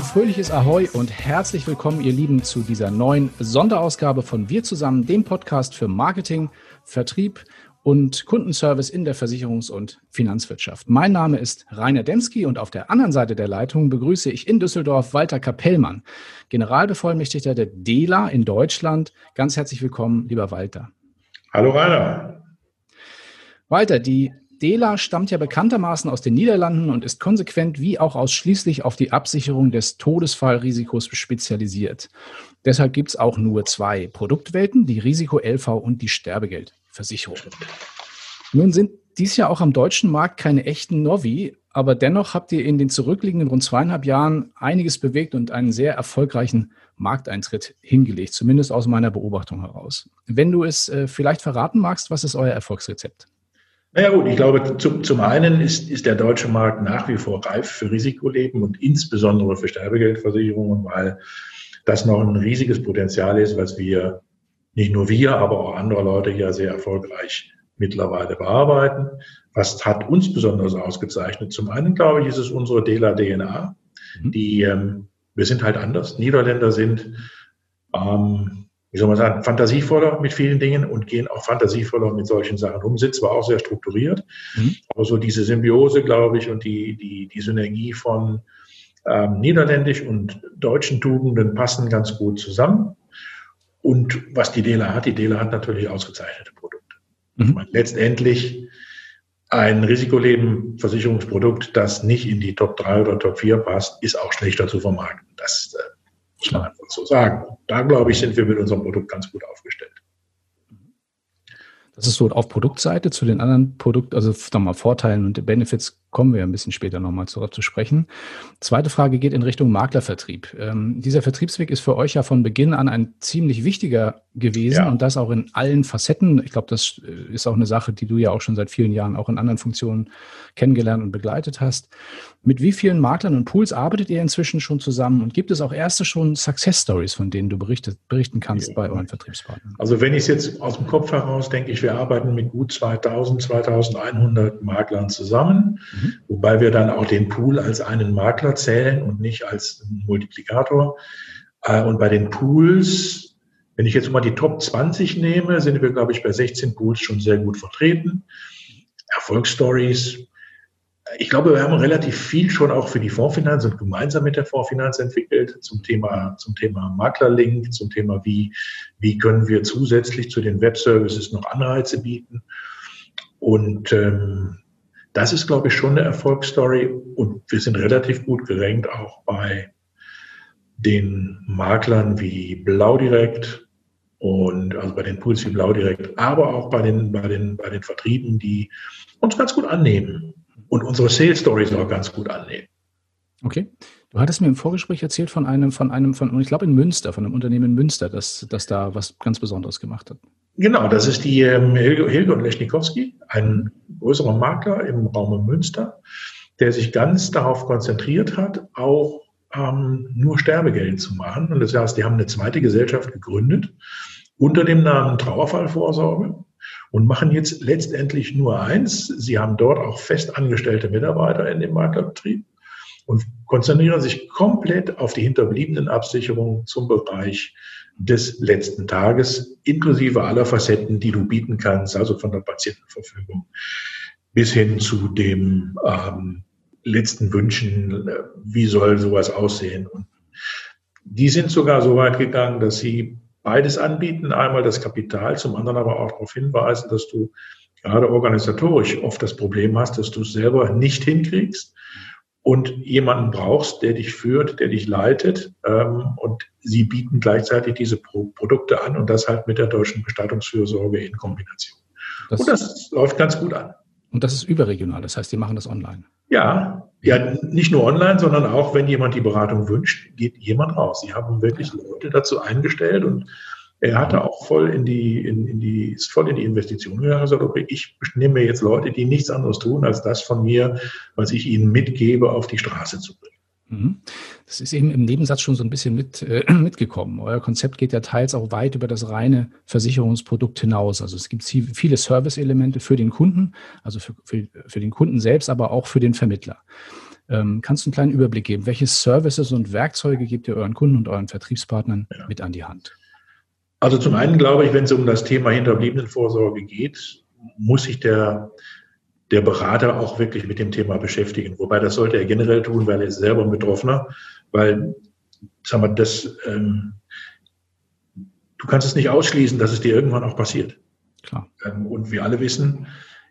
Ein fröhliches Ahoi und herzlich willkommen, ihr Lieben, zu dieser neuen Sonderausgabe von Wir zusammen, dem Podcast für Marketing, Vertrieb und Kundenservice in der Versicherungs- und Finanzwirtschaft. Mein Name ist Rainer Demski und auf der anderen Seite der Leitung begrüße ich in Düsseldorf Walter Kapellmann, Generalbevollmächtigter der DELA in Deutschland. Ganz herzlich willkommen, lieber Walter. Hallo Rainer. Walter, die DELA stammt ja bekanntermaßen aus den Niederlanden und ist konsequent wie auch ausschließlich auf die Absicherung des Todesfallrisikos spezialisiert. Deshalb gibt es auch nur zwei Produktwelten, die Risiko-LV und die Sterbegeldversicherung. Nun sind dies ja auch am deutschen Markt keine echten Novi, aber dennoch habt ihr in den zurückliegenden rund zweieinhalb Jahren einiges bewegt und einen sehr erfolgreichen Markteintritt hingelegt, zumindest aus meiner Beobachtung heraus. Wenn du es äh, vielleicht verraten magst, was ist euer Erfolgsrezept? Naja gut, ich glaube, zum, zum einen ist, ist der deutsche Markt nach wie vor reif für Risikoleben und insbesondere für Sterbegeldversicherungen, weil das noch ein riesiges Potenzial ist, was wir, nicht nur wir, aber auch andere Leute hier sehr erfolgreich mittlerweile bearbeiten. Was hat uns besonders ausgezeichnet? Zum einen, glaube ich, ist es unsere DELA-DNA. Mhm. Die, ähm, wir sind halt anders. Niederländer sind ähm, wie soll man sagen, fantasievoller mit vielen Dingen und gehen auch fantasievoller mit solchen Sachen um, sind zwar auch sehr strukturiert, mhm. aber so diese Symbiose, glaube ich, und die, die, die Synergie von ähm, niederländisch und deutschen Tugenden passen ganz gut zusammen. Und was die Dela hat, die Dela hat natürlich ausgezeichnete Produkte. Mhm. Letztendlich ein Risikoleben-Versicherungsprodukt, das nicht in die Top 3 oder Top 4 passt, ist auch schlechter zu vermarkten. Das muss man einfach so sagen. Da, glaube ich, sind wir mit unserem Produkt ganz gut aufgestellt. Das ist so auf Produktseite zu den anderen Produkten, also nochmal Vorteilen und Benefits kommen wir ein bisschen später nochmal zurück zu sprechen. Zweite Frage geht in Richtung Maklervertrieb. Ähm, dieser Vertriebsweg ist für euch ja von Beginn an ein ziemlich wichtiger gewesen ja. und das auch in allen Facetten. Ich glaube, das äh, ist auch eine Sache, die du ja auch schon seit vielen Jahren auch in anderen Funktionen kennengelernt und begleitet hast. Mit wie vielen Maklern und Pools arbeitet ihr inzwischen schon zusammen und gibt es auch erste schon Success Stories, von denen du berichtet, berichten kannst ja. bei euren Vertriebspartnern? Also wenn ich es jetzt aus dem Kopf heraus denke, ich, wir arbeiten mit gut 2000, 2100 Maklern zusammen. Mhm. Mhm. Wobei wir dann auch den Pool als einen Makler zählen und nicht als Multiplikator. Äh, und bei den Pools, wenn ich jetzt mal die Top 20 nehme, sind wir, glaube ich, bei 16 Pools schon sehr gut vertreten. Erfolgsstories. Ich glaube, wir haben relativ viel schon auch für die Fondsfinanz und gemeinsam mit der Fondsfinanz entwickelt zum Thema, zum Thema Maklerlink, zum Thema, wie, wie können wir zusätzlich zu den Webservices noch Anreize bieten. Und ähm, das ist, glaube ich, schon eine Erfolgsstory und wir sind relativ gut gerankt auch bei den Maklern wie Blaudirekt und also bei den Pools wie Blaudirekt, aber auch bei den, bei den, bei den Vertrieben, die uns ganz gut annehmen und unsere Sales Stories auch ganz gut annehmen. Okay. Du hattest mir im Vorgespräch erzählt von einem, von einem, von, ich glaube in Münster, von einem Unternehmen in Münster, das, das da was ganz Besonderes gemacht hat. Genau, das ist die ähm, Hilge, und Leschnikowski, ein größerer Makler im Raum Münster, der sich ganz darauf konzentriert hat, auch ähm, nur Sterbegeld zu machen. Und das heißt, die haben eine zweite Gesellschaft gegründet unter dem Namen Trauerfallvorsorge und machen jetzt letztendlich nur eins. Sie haben dort auch fest angestellte Mitarbeiter in dem Maklerbetrieb und konzentrieren sich komplett auf die hinterbliebenen Absicherungen zum Bereich des letzten Tages, inklusive aller Facetten, die du bieten kannst, also von der Patientenverfügung bis hin zu dem ähm, letzten Wünschen, äh, wie soll sowas aussehen. Und die sind sogar so weit gegangen, dass sie beides anbieten, einmal das Kapital, zum anderen aber auch darauf hinweisen, dass du gerade organisatorisch oft das Problem hast, dass du es selber nicht hinkriegst und jemanden brauchst, der dich führt, der dich leitet. Ähm, und sie bieten gleichzeitig diese Pro Produkte an und das halt mit der deutschen Bestattungsfürsorge in Kombination. Das und das läuft ganz gut an. Und das ist überregional, das heißt, die machen das online. Ja, ja, nicht nur online, sondern auch, wenn jemand die Beratung wünscht, geht jemand raus. Sie haben wirklich Leute dazu eingestellt und er hatte auch voll in die, in, in die, ist voll in die Investition gegangen. Okay, ich nehme mir jetzt Leute, die nichts anderes tun, als das von mir, was ich ihnen mitgebe, auf die Straße zu bringen. Mhm. Das ist eben im Nebensatz schon so ein bisschen mit, äh, mitgekommen. Euer Konzept geht ja teils auch weit über das reine Versicherungsprodukt hinaus. Also es gibt viele Service-Elemente für den Kunden, also für, für, für den Kunden selbst, aber auch für den Vermittler. Ähm, kannst du einen kleinen Überblick geben? Welche Services und Werkzeuge gebt ihr euren Kunden und euren Vertriebspartnern ja. mit an die Hand? Also zum einen glaube ich, wenn es um das Thema Hinterbliebenenvorsorge geht, muss sich der, der Berater auch wirklich mit dem Thema beschäftigen. Wobei das sollte er generell tun, weil er ist selber Betroffener, weil, sagen wir, das, ähm, du kannst es nicht ausschließen, dass es dir irgendwann auch passiert. Klar. Ähm, und wir alle wissen,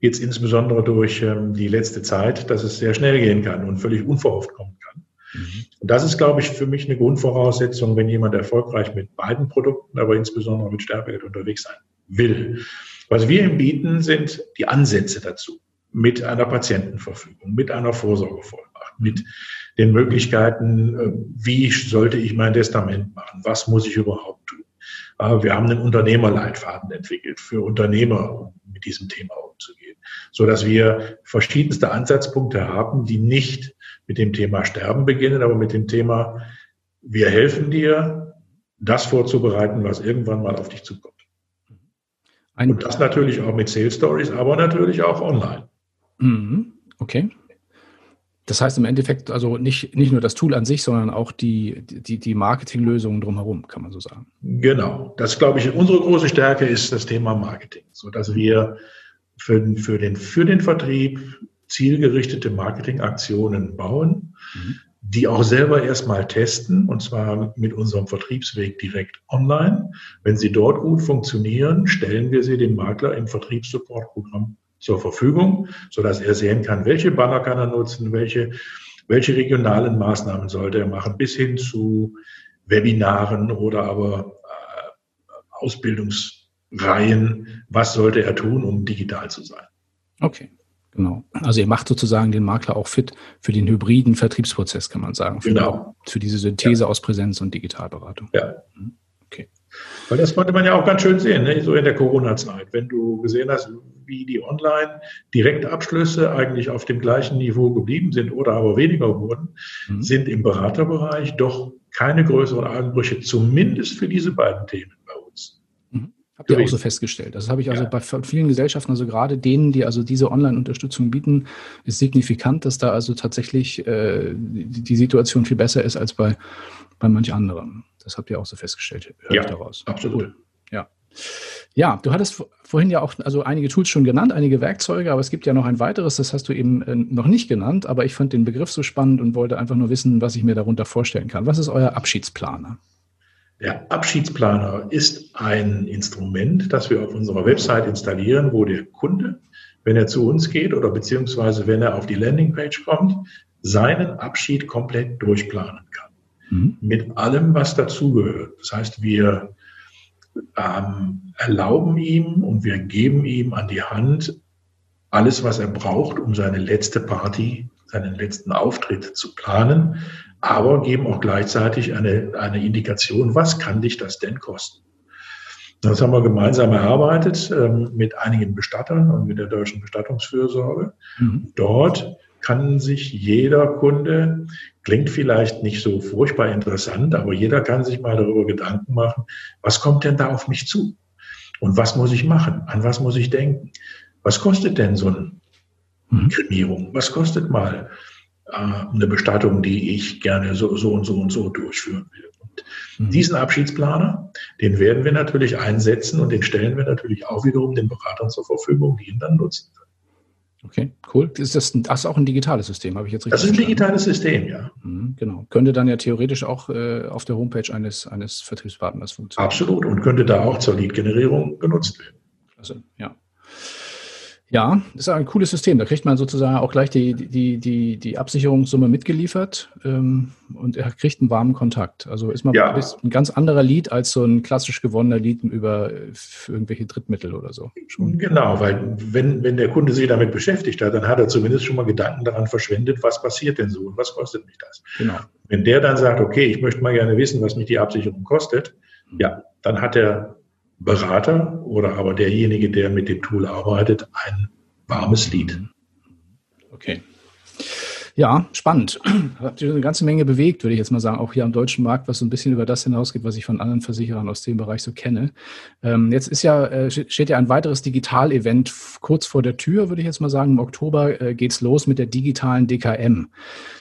jetzt insbesondere durch ähm, die letzte Zeit, dass es sehr schnell gehen kann und völlig unverhofft kommen kann. Mhm. Und das ist, glaube ich, für mich eine Grundvoraussetzung, wenn jemand erfolgreich mit beiden Produkten, aber insbesondere mit Sterbegeld unterwegs sein will. Was wir ihm bieten, sind die Ansätze dazu mit einer Patientenverfügung, mit einer Vorsorgevollmacht, mit den Möglichkeiten, äh, wie sollte ich mein Testament machen, was muss ich überhaupt tun. Äh, wir haben einen Unternehmerleitfaden entwickelt für Unternehmer, um mit diesem Thema umzugehen, so dass wir verschiedenste Ansatzpunkte haben, die nicht mit dem Thema Sterben beginnen, aber mit dem Thema, wir helfen dir, das vorzubereiten, was irgendwann mal auf dich zukommt. Ein Und das natürlich auch mit Sales Stories, aber natürlich auch online. Mhm. Okay. Das heißt im Endeffekt also nicht, nicht nur das Tool an sich, sondern auch die, die, die Marketinglösungen drumherum, kann man so sagen. Genau. Das glaube ich, unsere große Stärke ist das Thema Marketing, so dass wir für, für, den, für den Vertrieb zielgerichtete Marketingaktionen bauen, mhm. die auch selber erstmal testen, und zwar mit unserem Vertriebsweg direkt online. Wenn sie dort gut funktionieren, stellen wir sie dem Makler im Vertriebssupportprogramm zur Verfügung, so dass er sehen kann, welche Banner kann er nutzen, welche, welche regionalen Maßnahmen sollte er machen, bis hin zu Webinaren oder aber äh, Ausbildungsreihen. Was sollte er tun, um digital zu sein? Okay. Genau. Also ihr macht sozusagen den Makler auch fit für den hybriden Vertriebsprozess, kann man sagen. Für, genau. für diese Synthese ja. aus Präsenz und Digitalberatung. Ja. Mhm. Okay. Weil das konnte man ja auch ganz schön sehen, ne? so in der Corona-Zeit. Wenn du gesehen hast, wie die Online-Direktabschlüsse eigentlich auf dem gleichen Niveau geblieben sind oder aber weniger wurden, mhm. sind im Beraterbereich doch keine größeren Einbrüche, zumindest für diese beiden Themen. Habt ihr auch so festgestellt? Das habe ich also ja. bei vielen Gesellschaften, also gerade denen, die also diese Online-Unterstützung bieten, ist signifikant, dass da also tatsächlich äh, die Situation viel besser ist als bei, bei manch anderem. Das habt ihr auch so festgestellt, höre ja, ich daraus. Absolut. Cool. Ja. Ja, du hattest vorhin ja auch also einige Tools schon genannt, einige Werkzeuge, aber es gibt ja noch ein weiteres, das hast du eben äh, noch nicht genannt, aber ich fand den Begriff so spannend und wollte einfach nur wissen, was ich mir darunter vorstellen kann. Was ist euer Abschiedsplaner? Der Abschiedsplaner ist ein Instrument, das wir auf unserer Website installieren, wo der Kunde, wenn er zu uns geht oder beziehungsweise wenn er auf die Landingpage kommt, seinen Abschied komplett durchplanen kann. Mhm. Mit allem, was dazugehört. Das heißt, wir ähm, erlauben ihm und wir geben ihm an die Hand alles, was er braucht, um seine letzte Party, seinen letzten Auftritt zu planen, aber geben auch gleichzeitig eine, eine Indikation, was kann dich das denn kosten? Das haben wir gemeinsam erarbeitet ähm, mit einigen Bestattern und mit der deutschen Bestattungsfürsorge. Mhm. Dort kann sich jeder Kunde, klingt vielleicht nicht so furchtbar interessant, aber jeder kann sich mal darüber Gedanken machen, was kommt denn da auf mich zu? Und was muss ich machen? An was muss ich denken? Was kostet denn so eine mhm. Kremierung? Was kostet mal äh, eine Bestattung, die ich gerne so, so und so und so durchführen will? Und mhm. diesen Abschiedsplaner, den werden wir natürlich einsetzen und den stellen wir natürlich auch wiederum den Beratern zur Verfügung, die ihn dann nutzen können. Okay, cool. Ist das, das ist auch ein digitales System, habe ich jetzt richtig Das ist ein digitales System, ja. Mhm, genau. Könnte dann ja theoretisch auch äh, auf der Homepage eines, eines Vertriebspartners funktionieren. Absolut und könnte da auch zur Lead-Generierung genutzt werden. Klasse, ja. Ja, ist ein cooles System. Da kriegt man sozusagen auch gleich die, die, die, die Absicherungssumme mitgeliefert ähm, und er kriegt einen warmen Kontakt. Also ist man ja. ein ganz anderer Lied als so ein klassisch gewonnener Lied über irgendwelche Drittmittel oder so. Schon. Genau, weil wenn, wenn der Kunde sich damit beschäftigt hat, dann hat er zumindest schon mal Gedanken daran verschwendet, was passiert denn so und was kostet mich das. Genau. Wenn der dann sagt, okay, ich möchte mal gerne wissen, was mich die Absicherung kostet, mhm. ja, dann hat er Berater oder aber derjenige, der mit dem Tool arbeitet, ein warmes Lied. Okay. Ja, spannend. Habt ihr eine ganze Menge bewegt, würde ich jetzt mal sagen, auch hier am deutschen Markt, was so ein bisschen über das hinausgeht, was ich von anderen Versicherern aus dem Bereich so kenne. Ähm, jetzt ist ja, äh, steht ja ein weiteres Digital-Event kurz vor der Tür, würde ich jetzt mal sagen. Im Oktober äh, geht's los mit der digitalen DKM.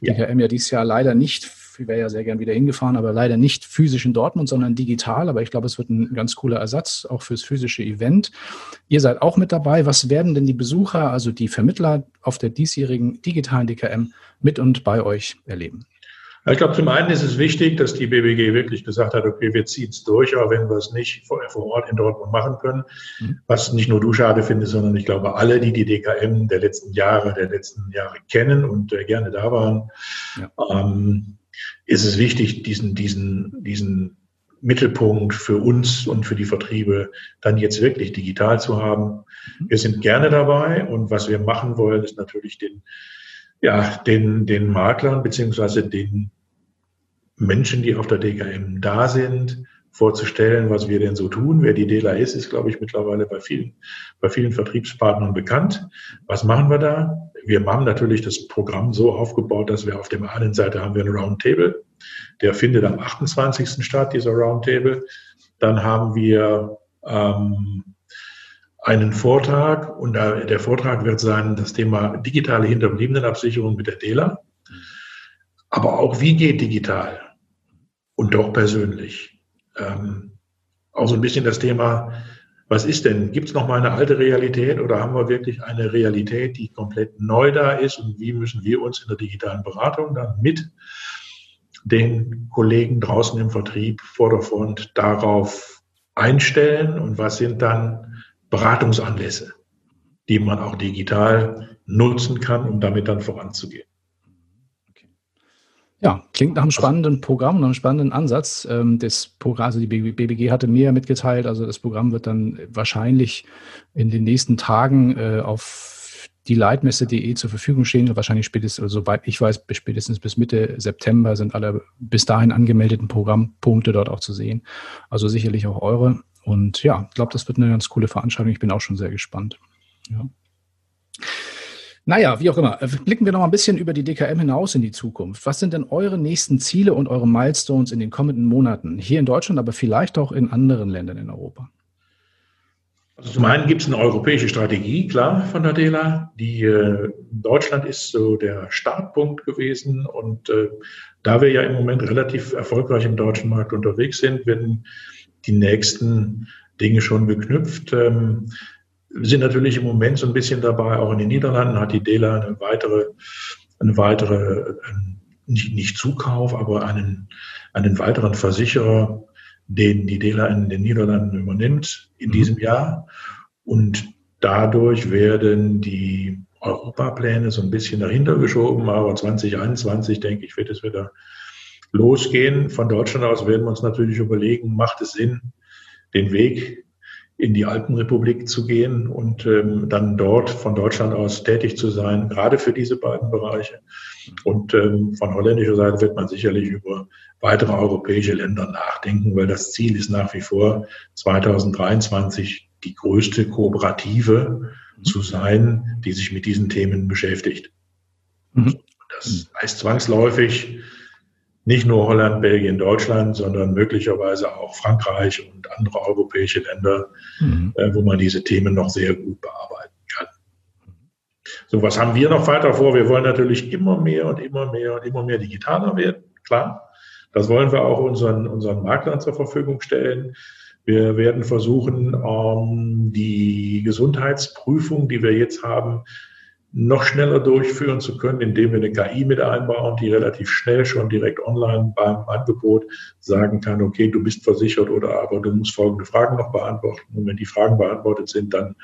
Ja. DKM ja dieses Jahr leider nicht ich wäre ja sehr gern wieder hingefahren, aber leider nicht physisch in Dortmund, sondern digital. Aber ich glaube, es wird ein ganz cooler Ersatz auch fürs physische Event. Ihr seid auch mit dabei. Was werden denn die Besucher, also die Vermittler auf der diesjährigen digitalen DKM mit und bei euch erleben? Ich glaube, zum einen ist es wichtig, dass die BBG wirklich gesagt hat, okay, wir ziehen es durch, auch wenn wir es nicht vor, vor, Ort in Dortmund machen können. Mhm. Was nicht nur du schade findest, sondern ich glaube, alle, die die DKM der letzten Jahre, der letzten Jahre kennen und äh, gerne da waren, ja. ähm, ist es wichtig, diesen, diesen, diesen Mittelpunkt für uns und für die Vertriebe dann jetzt wirklich digital zu haben. Mhm. Wir sind gerne dabei und was wir machen wollen, ist natürlich den, ja, den, den Maklern beziehungsweise den Menschen, die auf der DKM da sind, vorzustellen, was wir denn so tun. Wer die DELA ist, ist, glaube ich, mittlerweile bei vielen, bei vielen Vertriebspartnern bekannt. Was machen wir da? wir haben natürlich das Programm so aufgebaut, dass wir auf der einen Seite haben wir ein Roundtable, der findet am 28. statt, dieser Roundtable. Dann haben wir ähm, einen Vortrag und der Vortrag wird sein das Thema digitale Hinterbliebenenabsicherung mit der DELA. Aber auch wie geht digital und doch persönlich. Ähm, auch so ein bisschen das Thema was ist denn? Gibt es noch mal eine alte Realität oder haben wir wirklich eine Realität, die komplett neu da ist? Und wie müssen wir uns in der digitalen Beratung dann mit den Kollegen draußen im Vertrieb vor der Front darauf einstellen? Und was sind dann Beratungsanlässe, die man auch digital nutzen kann, um damit dann voranzugehen? Ja, klingt nach einem spannenden Programm, nach einem spannenden Ansatz. Ähm, das Programm, also die BBG hatte mir mitgeteilt, also das Programm wird dann wahrscheinlich in den nächsten Tagen äh, auf die Leitmesse.de zur Verfügung stehen. Wahrscheinlich spätestens, also soweit ich weiß, spätestens bis Mitte September sind alle bis dahin angemeldeten Programmpunkte dort auch zu sehen. Also sicherlich auch eure. Und ja, ich glaube, das wird eine ganz coole Veranstaltung. Ich bin auch schon sehr gespannt. Ja. Naja, wie auch immer. Äh, blicken wir noch ein bisschen über die DKM hinaus in die Zukunft. Was sind denn eure nächsten Ziele und eure Milestones in den kommenden Monaten? Hier in Deutschland, aber vielleicht auch in anderen Ländern in Europa. Also zum einen gibt es eine europäische Strategie, klar, von der DELA. Die äh, Deutschland ist so der Startpunkt gewesen und äh, da wir ja im Moment relativ erfolgreich im deutschen Markt unterwegs sind, werden die nächsten Dinge schon geknüpft. Ähm, wir sind natürlich im Moment so ein bisschen dabei, auch in den Niederlanden hat die DELA eine weitere, eine weitere, nicht, nicht Zukauf, aber einen, einen weiteren Versicherer, den die DELA in den Niederlanden übernimmt in mhm. diesem Jahr. Und dadurch werden die Europapläne so ein bisschen dahinter geschoben, aber 2021, denke ich, wird es wieder losgehen. Von Deutschland aus werden wir uns natürlich überlegen, macht es Sinn, den Weg in die Alpenrepublik zu gehen und ähm, dann dort von Deutschland aus tätig zu sein, gerade für diese beiden Bereiche. Und ähm, von holländischer Seite wird man sicherlich über weitere europäische Länder nachdenken, weil das Ziel ist nach wie vor 2023 die größte Kooperative zu sein, die sich mit diesen Themen beschäftigt. Mhm. Das heißt zwangsläufig, nicht nur Holland, Belgien, Deutschland, sondern möglicherweise auch Frankreich und andere europäische Länder, mhm. äh, wo man diese Themen noch sehr gut bearbeiten kann. So, was haben wir noch weiter vor? Wir wollen natürlich immer mehr und immer mehr und immer mehr digitaler werden, klar. Das wollen wir auch unseren, unseren Maklern zur Verfügung stellen. Wir werden versuchen, ähm, die Gesundheitsprüfung, die wir jetzt haben, noch schneller durchführen zu können, indem wir eine KI mit einbauen, die relativ schnell schon direkt online beim Angebot sagen kann, okay, du bist versichert oder aber du musst folgende Fragen noch beantworten. Und wenn die Fragen beantwortet sind, dann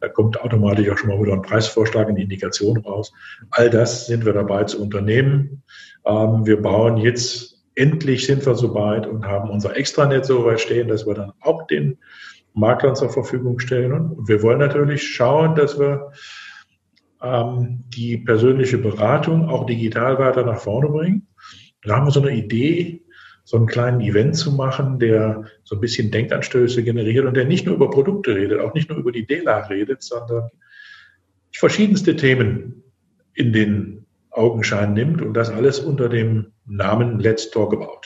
da kommt automatisch auch schon mal wieder ein Preisvorschlag, eine Indikation raus. All das sind wir dabei zu unternehmen. Ähm, wir bauen jetzt, endlich sind wir soweit und haben unser Extranet so weit stehen, dass wir dann auch den Maklern zur Verfügung stellen. Und wir wollen natürlich schauen, dass wir ähm, die persönliche Beratung auch digital weiter nach vorne bringen. Da haben wir so eine Idee, so einen kleinen Event zu machen, der so ein bisschen Denkanstöße generiert und der nicht nur über Produkte redet, auch nicht nur über die DELA redet, sondern verschiedenste Themen in den Augenschein nimmt und das alles unter dem Namen Let's Talk About.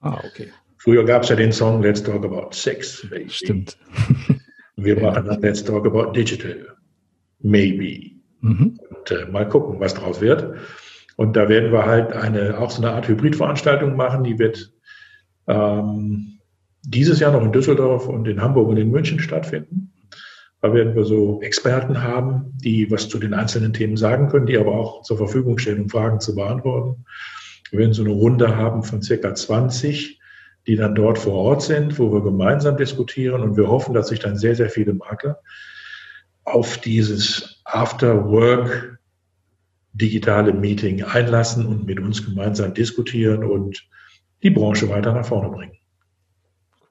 Ah, okay. Früher gab es ja den Song Let's Talk About Sex. Baby. Stimmt. Wir machen dann Let's Talk About Digital. Maybe. Mhm. Und äh, mal gucken, was draus wird. Und da werden wir halt eine, auch so eine Art Hybridveranstaltung machen, die wird ähm, dieses Jahr noch in Düsseldorf und in Hamburg und in München stattfinden. Da werden wir so Experten haben, die was zu den einzelnen Themen sagen können, die aber auch zur Verfügung stehen, um Fragen zu beantworten. Wir werden so eine Runde haben von circa 20, die dann dort vor Ort sind, wo wir gemeinsam diskutieren und wir hoffen, dass sich dann sehr, sehr viele Makler auf dieses After-Work digitale Meeting einlassen und mit uns gemeinsam diskutieren und die Branche weiter nach vorne bringen.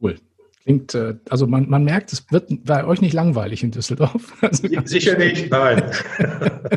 Cool. Klingt, äh, also man, man merkt, es wird bei euch nicht langweilig in Düsseldorf. Also Sicher nicht, nein.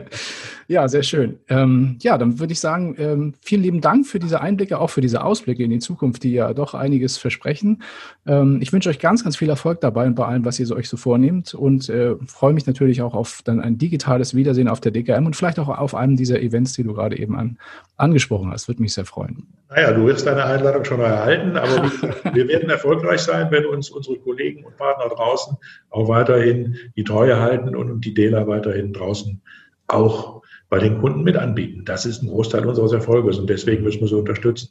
Ja, sehr schön. Ähm, ja, dann würde ich sagen, ähm, vielen lieben Dank für diese Einblicke, auch für diese Ausblicke in die Zukunft, die ja doch einiges versprechen. Ähm, ich wünsche euch ganz, ganz viel Erfolg dabei und bei allem, was ihr so euch so vornehmt und äh, freue mich natürlich auch auf dann ein digitales Wiedersehen auf der DKM und vielleicht auch auf einem dieser Events, die du gerade eben an, angesprochen hast. Würde mich sehr freuen. Naja, du wirst deine Einladung schon erhalten, aber wir werden erfolgreich sein, wenn uns unsere Kollegen und Partner draußen auch weiterhin die Treue halten und die Dealer weiterhin draußen auch bei den Kunden mit anbieten. Das ist ein Großteil unseres Erfolges und deswegen müssen wir sie unterstützen.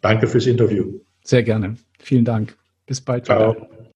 Danke fürs Interview. Sehr gerne. Vielen Dank. Bis bald. Ciao.